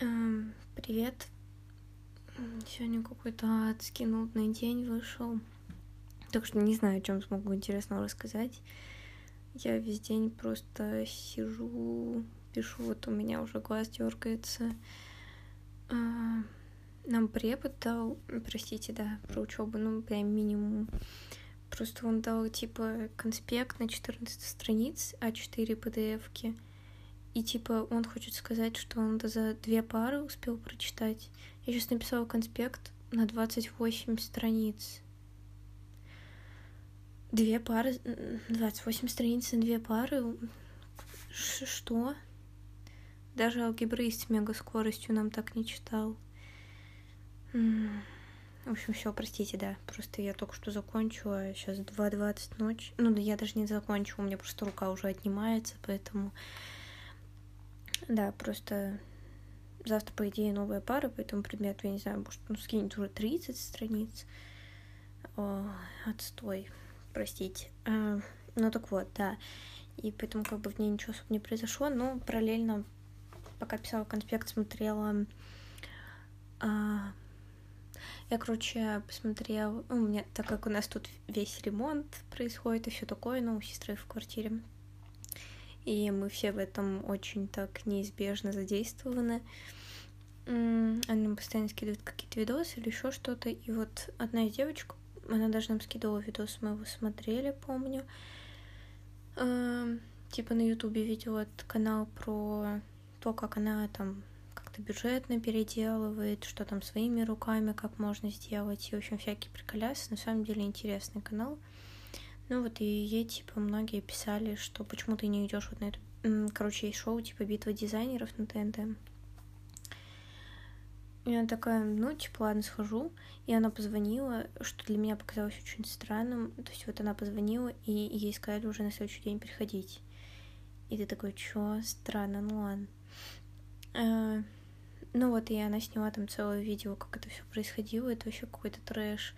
Эм, привет. Сегодня какой-то адский нудный день вышел. Так что не знаю, о чем смогу интересного рассказать. Я весь день просто сижу, пишу, вот у меня уже глаз дергается. А, нам препод дал, простите, да, про учебу, ну, прям минимум. Просто он дал, типа, конспект на 14 страниц, А4 PDF-ки. И типа он хочет сказать, что он за две пары успел прочитать. Я сейчас написала конспект на 28 страниц. Две пары, 28 страниц на две пары. Ш что? Даже алгебраист с мегаскоростью нам так не читал. В общем, все, простите, да. Просто я только что закончила. Сейчас 2.20 ночи. Ну, да я даже не закончила, у меня просто рука уже отнимается, поэтому да, просто завтра, по идее, новая пара по этому предмету. Я не знаю, может, ну, скинет уже 30 страниц. О, отстой, простите. А, ну, так вот, да. И поэтому как бы в ней ничего особо не произошло, но параллельно, пока писала конспект, смотрела... А, я, короче, посмотрела... У меня, так как у нас тут весь ремонт происходит и все такое, ну, у сестры в квартире, и мы все в этом очень так неизбежно задействованы. Они нам постоянно скидывают какие-то видосы или еще что-то. И вот одна из девочек, она даже нам скидывала видос, мы его смотрели, помню. Типа на Ютубе видела этот канал про то, как она там как-то бюджетно переделывает, что там своими руками, как можно сделать, и, в общем, всякие приколясы. На самом деле интересный канал. Ну вот и ей, типа, многие писали, что почему ты не идешь вот на это... Короче, есть шоу, типа, битва дизайнеров на ТНТ. И она такая, ну, типа, ладно, схожу. И она позвонила, что для меня показалось очень странным. То есть вот она позвонила, и ей сказали уже на следующий день приходить. И ты такой, чё, странно, ну ладно. А, ну вот, и она сняла там целое видео, как это все происходило. Это вообще какой-то трэш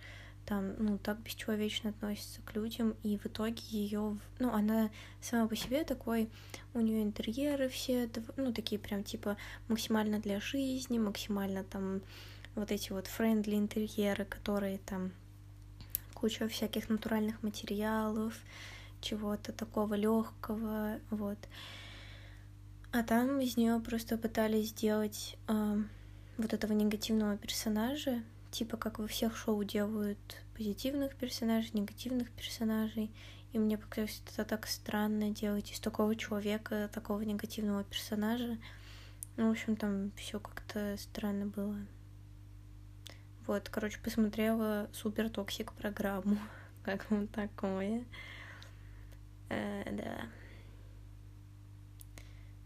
там, ну, так бесчеловечно относится к людям, и в итоге ее, ну, она сама по себе такой, у нее интерьеры все, ну, такие прям, типа, максимально для жизни, максимально там вот эти вот френдли интерьеры, которые там куча всяких натуральных материалов, чего-то такого легкого, вот. А там из нее просто пытались сделать э, вот этого негативного персонажа, типа как во всех шоу делают позитивных персонажей, негативных персонажей. И мне показалось это так странно делать из такого человека такого негативного персонажа. Ну, в общем, там все как-то странно было. Вот, короче, посмотрела супер toxic программу. Как вам такое? Э, да.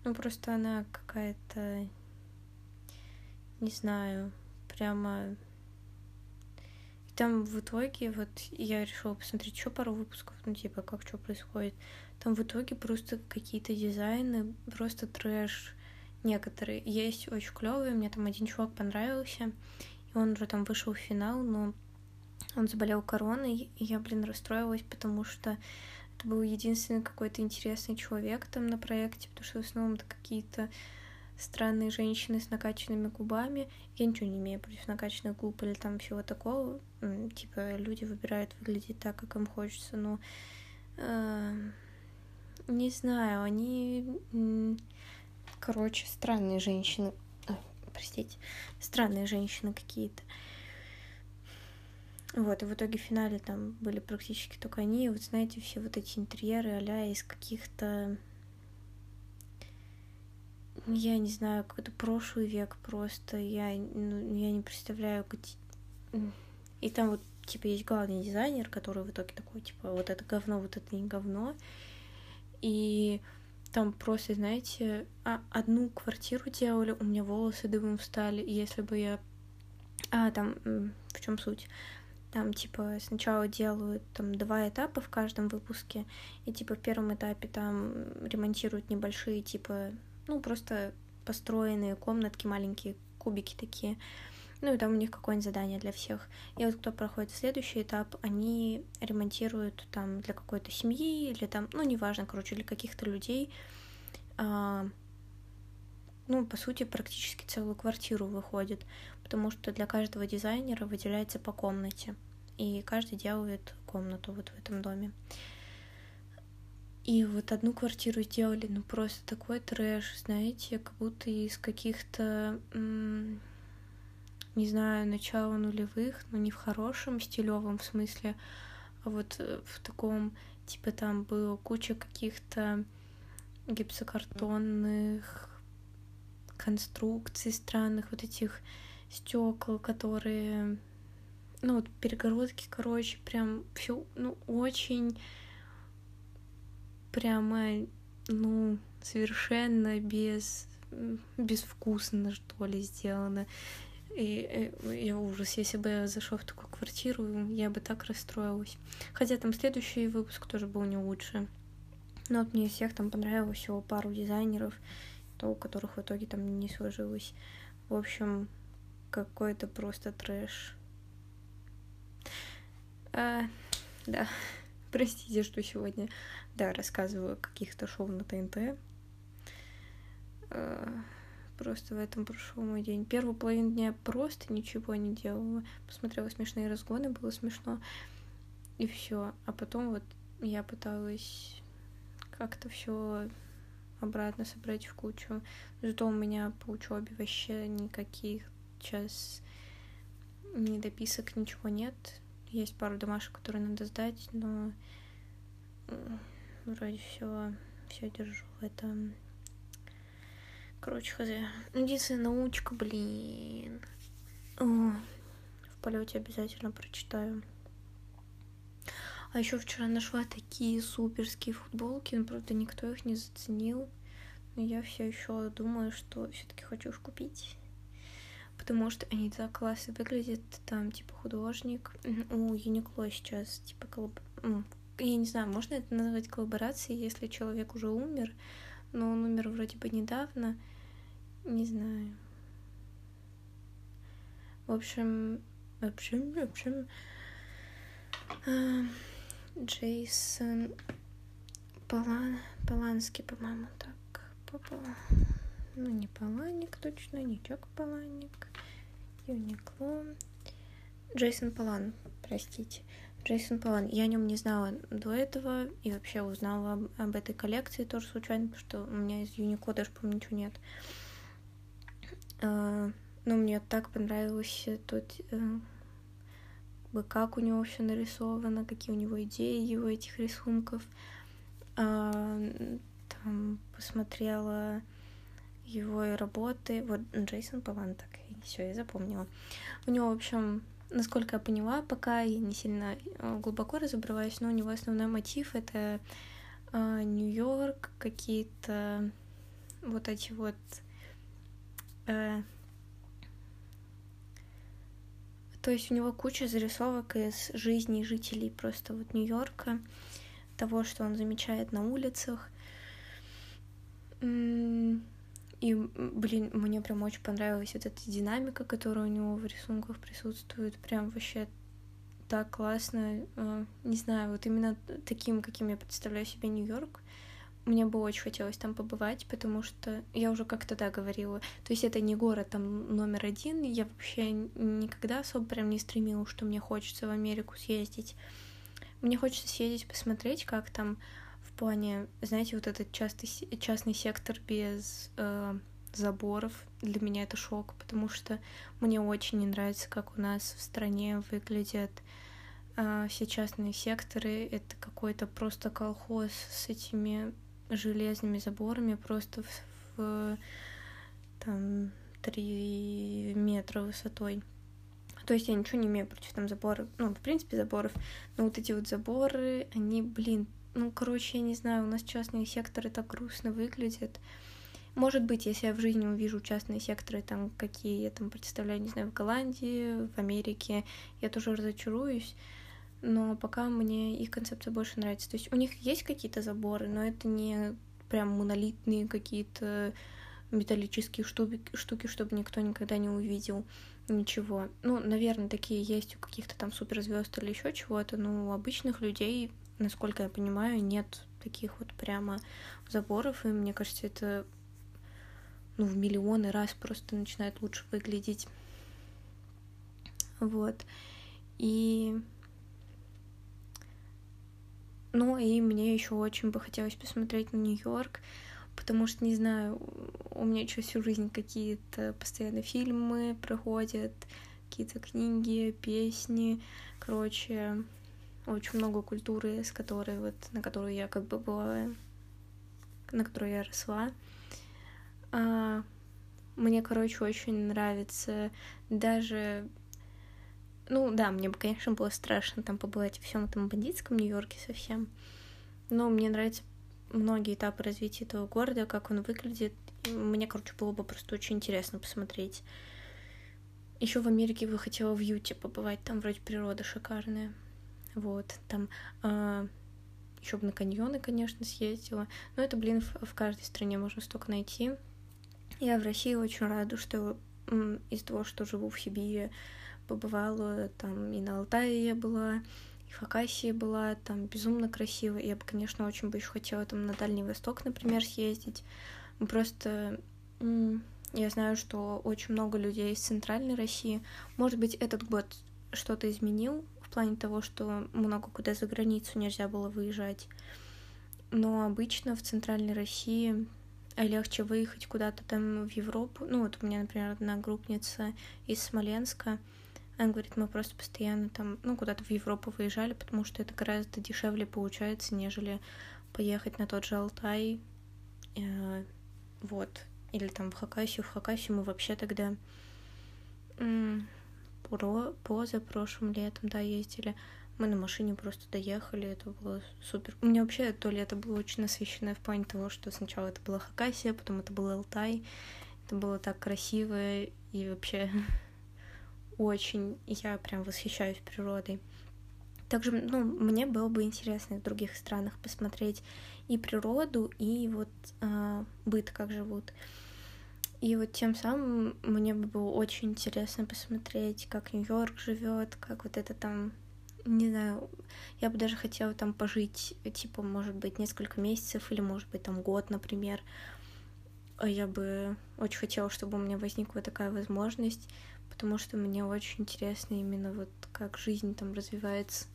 Ну, просто она какая-то, не знаю, прямо там в итоге, вот я решила посмотреть еще пару выпусков, ну, типа, как что происходит. Там в итоге просто какие-то дизайны, просто трэш некоторые. Есть очень клевые, мне там один чувак понравился, и он уже там вышел в финал, но он заболел короной, и я, блин, расстроилась, потому что это был единственный какой-то интересный человек там на проекте, потому что в основном это какие-то странные женщины с накачанными губами. Я ничего не имею против накачанных губ или там всего такого. Типа люди выбирают выглядеть так, как им хочется, но э, не знаю, они, короче, странные женщины. Ой, простите, странные женщины какие-то. Вот, и в итоге в финале там были практически только они. И вот знаете, все вот эти интерьеры а из каких-то я не знаю, какой-то прошлый век просто. Я, ну, я не представляю, где... И там вот, типа, есть главный дизайнер, который в итоге такой, типа, вот это говно, вот это не говно. И там просто, знаете, а, одну квартиру делали, у меня волосы дымом встали, если бы я... А, там, в чем суть? Там, типа, сначала делают там два этапа в каждом выпуске, и, типа, в первом этапе там ремонтируют небольшие, типа, ну, просто построенные комнатки, маленькие кубики такие. Ну, и там у них какое-нибудь задание для всех. И вот кто проходит в следующий этап, они ремонтируют там для какой-то семьи или там, ну, неважно, короче, для каких-то людей а, ну, по сути, практически целую квартиру выходит, потому что для каждого дизайнера выделяется по комнате, и каждый делает комнату вот в этом доме. И вот одну квартиру сделали, ну просто такой трэш, знаете, как будто из каких-то, не знаю, начала нулевых, но не в хорошем стилевом смысле, а вот э, в таком, типа там было куча каких-то гипсокартонных конструкций странных, вот этих стекол, которые, ну вот перегородки, короче, прям все, ну очень прямо, ну, совершенно без безвкусно, что ли, сделано. И э, я ужас, если бы я зашел в такую квартиру, я бы так расстроилась. Хотя там следующий выпуск тоже был не лучше. Но вот мне всех там понравилось всего пару дизайнеров, то у которых в итоге там не сложилось. В общем, какой-то просто трэш. А, да, простите, что сегодня да, рассказываю каких-то шоу на ТНТ. А, просто в этом прошел мой день. Первую половину дня просто ничего не делала. Посмотрела смешные разгоны, было смешно. И все. А потом вот я пыталась как-то все обратно собрать в кучу. Зато у меня по учебе вообще никаких сейчас ни дописок, ничего нет. Есть пару домашек, которые надо сдать, но вроде все, все держу в этом. Короче, хз. Единственная научка, блин. О, в полете обязательно прочитаю. А еще вчера нашла такие суперские футболки, но правда никто их не заценил. Но я все еще думаю, что все-таки хочу их купить. Потому что они так классно выглядят. Там типа художник. У Юникло сейчас типа коллаб я не знаю, можно это назвать коллаборацией, если человек уже умер, но он умер вроде бы недавно, не знаю. В общем, в общем, в общем, э, Джейсон Полан, Поланский, по-моему, так, попала. Ну, не Поланик точно, не Чак Поланик, Юникло. Джейсон Полан, простите. Джейсон Полан. Я о нем не знала до этого и вообще узнала об, об этой коллекции тоже случайно, потому что у меня из Юнико даже, по ничего нет. А, но мне так понравилось тут, а, как у него все нарисовано, какие у него идеи его этих рисунков. А, там посмотрела его работы. Вот Джейсон Полан, так, все, я запомнила. У него, в общем, насколько я поняла, пока я не сильно э, глубоко разобралась, но у него основной мотив это э, Нью-Йорк, какие-то вот эти вот э, то есть у него куча зарисовок из жизни жителей просто вот Нью-Йорка, того, что он замечает на улицах. И, блин, мне прям очень понравилась вот эта динамика, которая у него в рисунках присутствует. Прям вообще так классно. А, не знаю, вот именно таким, каким я представляю себе Нью-Йорк. Мне бы очень хотелось там побывать, потому что я уже как-то да говорила. То есть это не город там номер один. Я вообще никогда особо прям не стремилась, что мне хочется в Америку съездить. Мне хочется съездить, посмотреть, как там плане, знаете, вот этот частый, частный сектор без э, заборов, для меня это шок, потому что мне очень не нравится, как у нас в стране выглядят э, все частные секторы. Это какой-то просто колхоз с этими железными заборами, просто в, в там, 3 метра высотой. То есть я ничего не имею против там заборов, ну, в принципе, заборов, но вот эти вот заборы, они, блин, ну, короче, я не знаю, у нас частные секторы так грустно выглядят. Может быть, если я в жизни увижу частные секторы, там, какие я там представляю, не знаю, в Голландии, в Америке, я тоже разочаруюсь. Но пока мне их концепция больше нравится. То есть у них есть какие-то заборы, но это не прям монолитные какие-то металлические штуки, штуки, чтобы никто никогда не увидел ничего. Ну, наверное, такие есть у каких-то там суперзвезд или еще чего-то, но у обычных людей насколько я понимаю, нет таких вот прямо заборов, и мне кажется, это ну, в миллионы раз просто начинает лучше выглядеть. Вот. И... Ну, и мне еще очень бы хотелось посмотреть на Нью-Йорк, потому что, не знаю, у меня еще всю жизнь какие-то постоянно фильмы проходят, какие-то книги, песни, короче, очень много культуры, с которой вот, на которую я как бы была, на которую я росла. А, мне, короче, очень нравится даже ну да, мне бы, конечно, было страшно там побывать в всем этом бандитском Нью-Йорке совсем. Но мне нравятся многие этапы развития этого города, как он выглядит. Мне, короче, было бы просто очень интересно посмотреть. Еще в Америке бы хотела в Юте побывать, там вроде природа шикарная. Вот, там э, а, еще бы на каньоны, конечно, съездила. Но это, блин, в, в каждой стране можно столько найти. Я в России очень рада, что из-за того, что живу в Сибири, побывала, там и на Алтае я была, и в Хакасии была, там безумно красиво. Я бы, конечно, очень бы еще хотела там на Дальний Восток, например, съездить. Просто я знаю, что очень много людей из Центральной России. Может быть, этот год что-то изменил плане того, что много куда за границу нельзя было выезжать. Но обычно в Центральной России легче выехать куда-то там в Европу. Ну, вот у меня, например, одна группница из Смоленска — она говорит, мы просто постоянно там, ну, куда-то в Европу выезжали, потому что это гораздо дешевле получается, нежели поехать на тот же Алтай, э, вот, или там в Хакасию. В Хакасию мы вообще тогда поза прошлым летом, да, ездили. Мы на машине просто доехали, это было супер. У меня вообще то лето было очень насыщенное в плане того, что сначала это была Хакасия, потом это был Алтай. Это было так красиво и вообще очень. Я прям восхищаюсь природой. Также, ну, мне было бы интересно в других странах посмотреть и природу, и вот э, быт, как живут. И вот тем самым мне бы было очень интересно посмотреть, как Нью-Йорк живет, как вот это там, не знаю, я бы даже хотела там пожить, типа, может быть, несколько месяцев или, может быть, там год, например. Я бы очень хотела, чтобы у меня возникла такая возможность, потому что мне очень интересно именно вот как жизнь там развивается.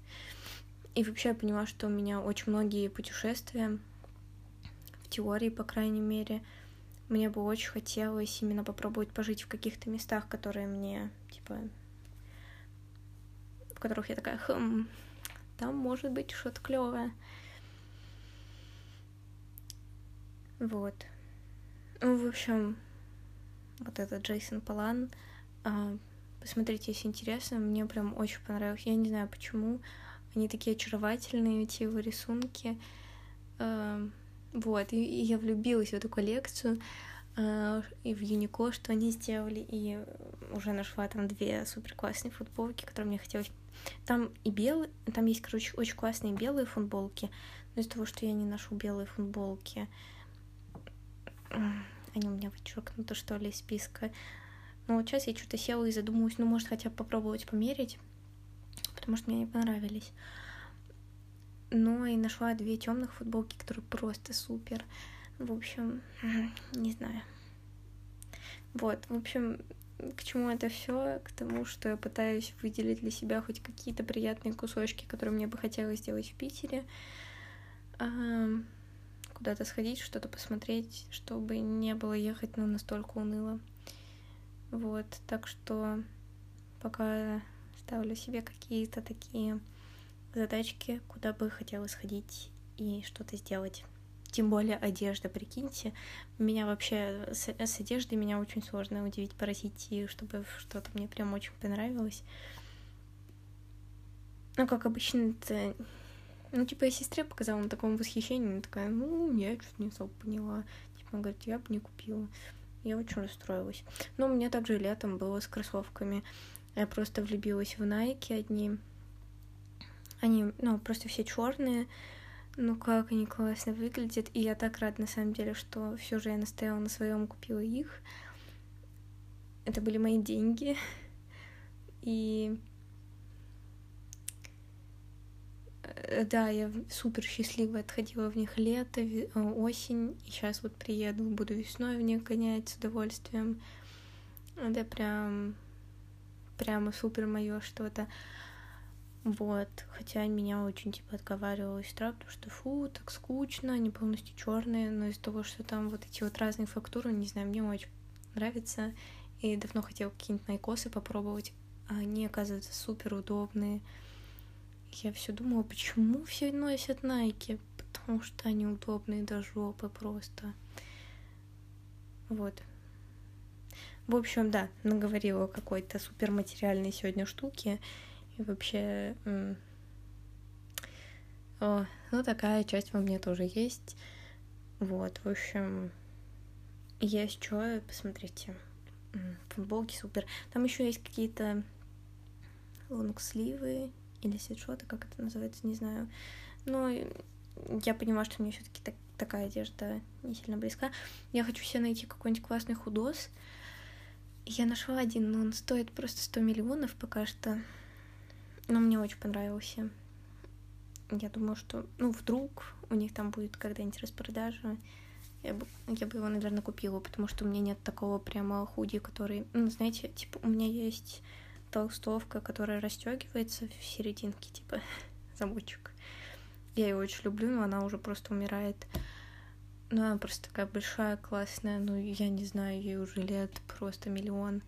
И вообще я поняла, что у меня очень многие путешествия, в теории, по крайней мере, мне бы очень хотелось именно попробовать пожить в каких-то местах, которые мне, типа, в которых я такая, хм, там может быть что-то клевое. Вот. Ну, в общем, вот этот Джейсон Палан — а, посмотрите, если интересно, мне прям очень понравилось. Я не знаю почему. Они такие очаровательные, эти его рисунки. Вот, и, и я влюбилась в эту коллекцию а, и в Юнико, что они сделали, и уже нашла там две супер классные футболки, которые мне хотелось. Там и белые, там есть, короче, очень классные белые футболки, но из-за того, что я не ношу белые футболки, они у меня вычеркнуты, что ли, из списка. Но вот сейчас я что-то села и задумалась, ну, может, хотя бы попробовать померить, потому что мне не понравились. Но и нашла две темных футболки, которые просто супер. В общем, не знаю. Вот, в общем, к чему это все? К тому, что я пытаюсь выделить для себя хоть какие-то приятные кусочки, которые мне бы хотелось сделать в Питере. Куда-то сходить, что-то посмотреть, чтобы не было ехать ну, настолько уныло. Вот, так что пока ставлю себе какие-то такие задачки, куда бы хотела сходить и что-то сделать. Тем более одежда, прикиньте. Меня вообще с, с одеждой меня очень сложно удивить, поразить, и чтобы что-то мне прям очень понравилось. Ну, как обычно, это... Ну, типа, я сестре показала на таком восхищении, она такая, ну, я что-то не особо поняла. Типа, она говорит, я бы не купила. Я очень расстроилась. Но у меня также летом было с кроссовками. Я просто влюбилась в Nike одни. Они, ну, просто все черные. Ну, как они классно выглядят. И я так рада, на самом деле, что все же я настояла на своем, купила их. Это были мои деньги. И э, да, я супер счастливая отходила в них лето, э, осень, и сейчас вот приеду, буду весной в них гонять с удовольствием. Это прям, прямо супер мое что-то. Вот, хотя меня очень типа отговаривала сестра, потому что фу, так скучно, они полностью черные, но из-за того, что там вот эти вот разные фактуры, не знаю, мне очень нравится, и давно хотела какие-нибудь найкосы попробовать, а они, оказывается, супер удобные. Я все думала, почему все носят найки, потому что они удобные до жопы просто. Вот. В общем, да, наговорила какой-то суперматериальной сегодня штуки. И вообще, о, ну такая часть во мне тоже есть. Вот, в общем, есть что, посмотрите. Футболки супер. Там еще есть какие-то лонгсливы или свитшоты, как это называется, не знаю. Но я понимаю, что мне все-таки так, такая одежда не сильно близка. Я хочу себе найти какой-нибудь классный худос. Я нашла один, но он стоит просто 100 миллионов пока что. Но мне очень понравился. Я думаю, что, ну, вдруг у них там будет когда-нибудь распродажа, я бы, я бы его, наверное, купила, потому что у меня нет такого прямо худи, который, ну, знаете, типа, у меня есть толстовка, которая расстегивается в серединке, типа, замочек. Я ее очень люблю, но она уже просто умирает. Ну, она просто такая большая, классная, ну, я не знаю, ей уже лет просто миллион.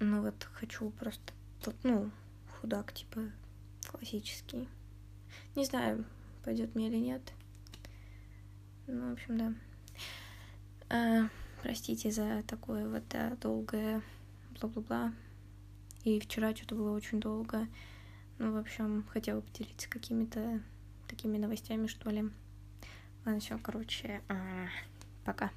Ну, вот хочу просто Тут, ну, худак, типа, классический. Не знаю, пойдет мне или нет. Ну, в общем, да. А, простите за такое вот да, долгое бла-бла-бла. И вчера что-то было очень долго. Ну, в общем, хотела поделиться какими-то такими новостями, что ли. Ладно, все, короче, а, пока.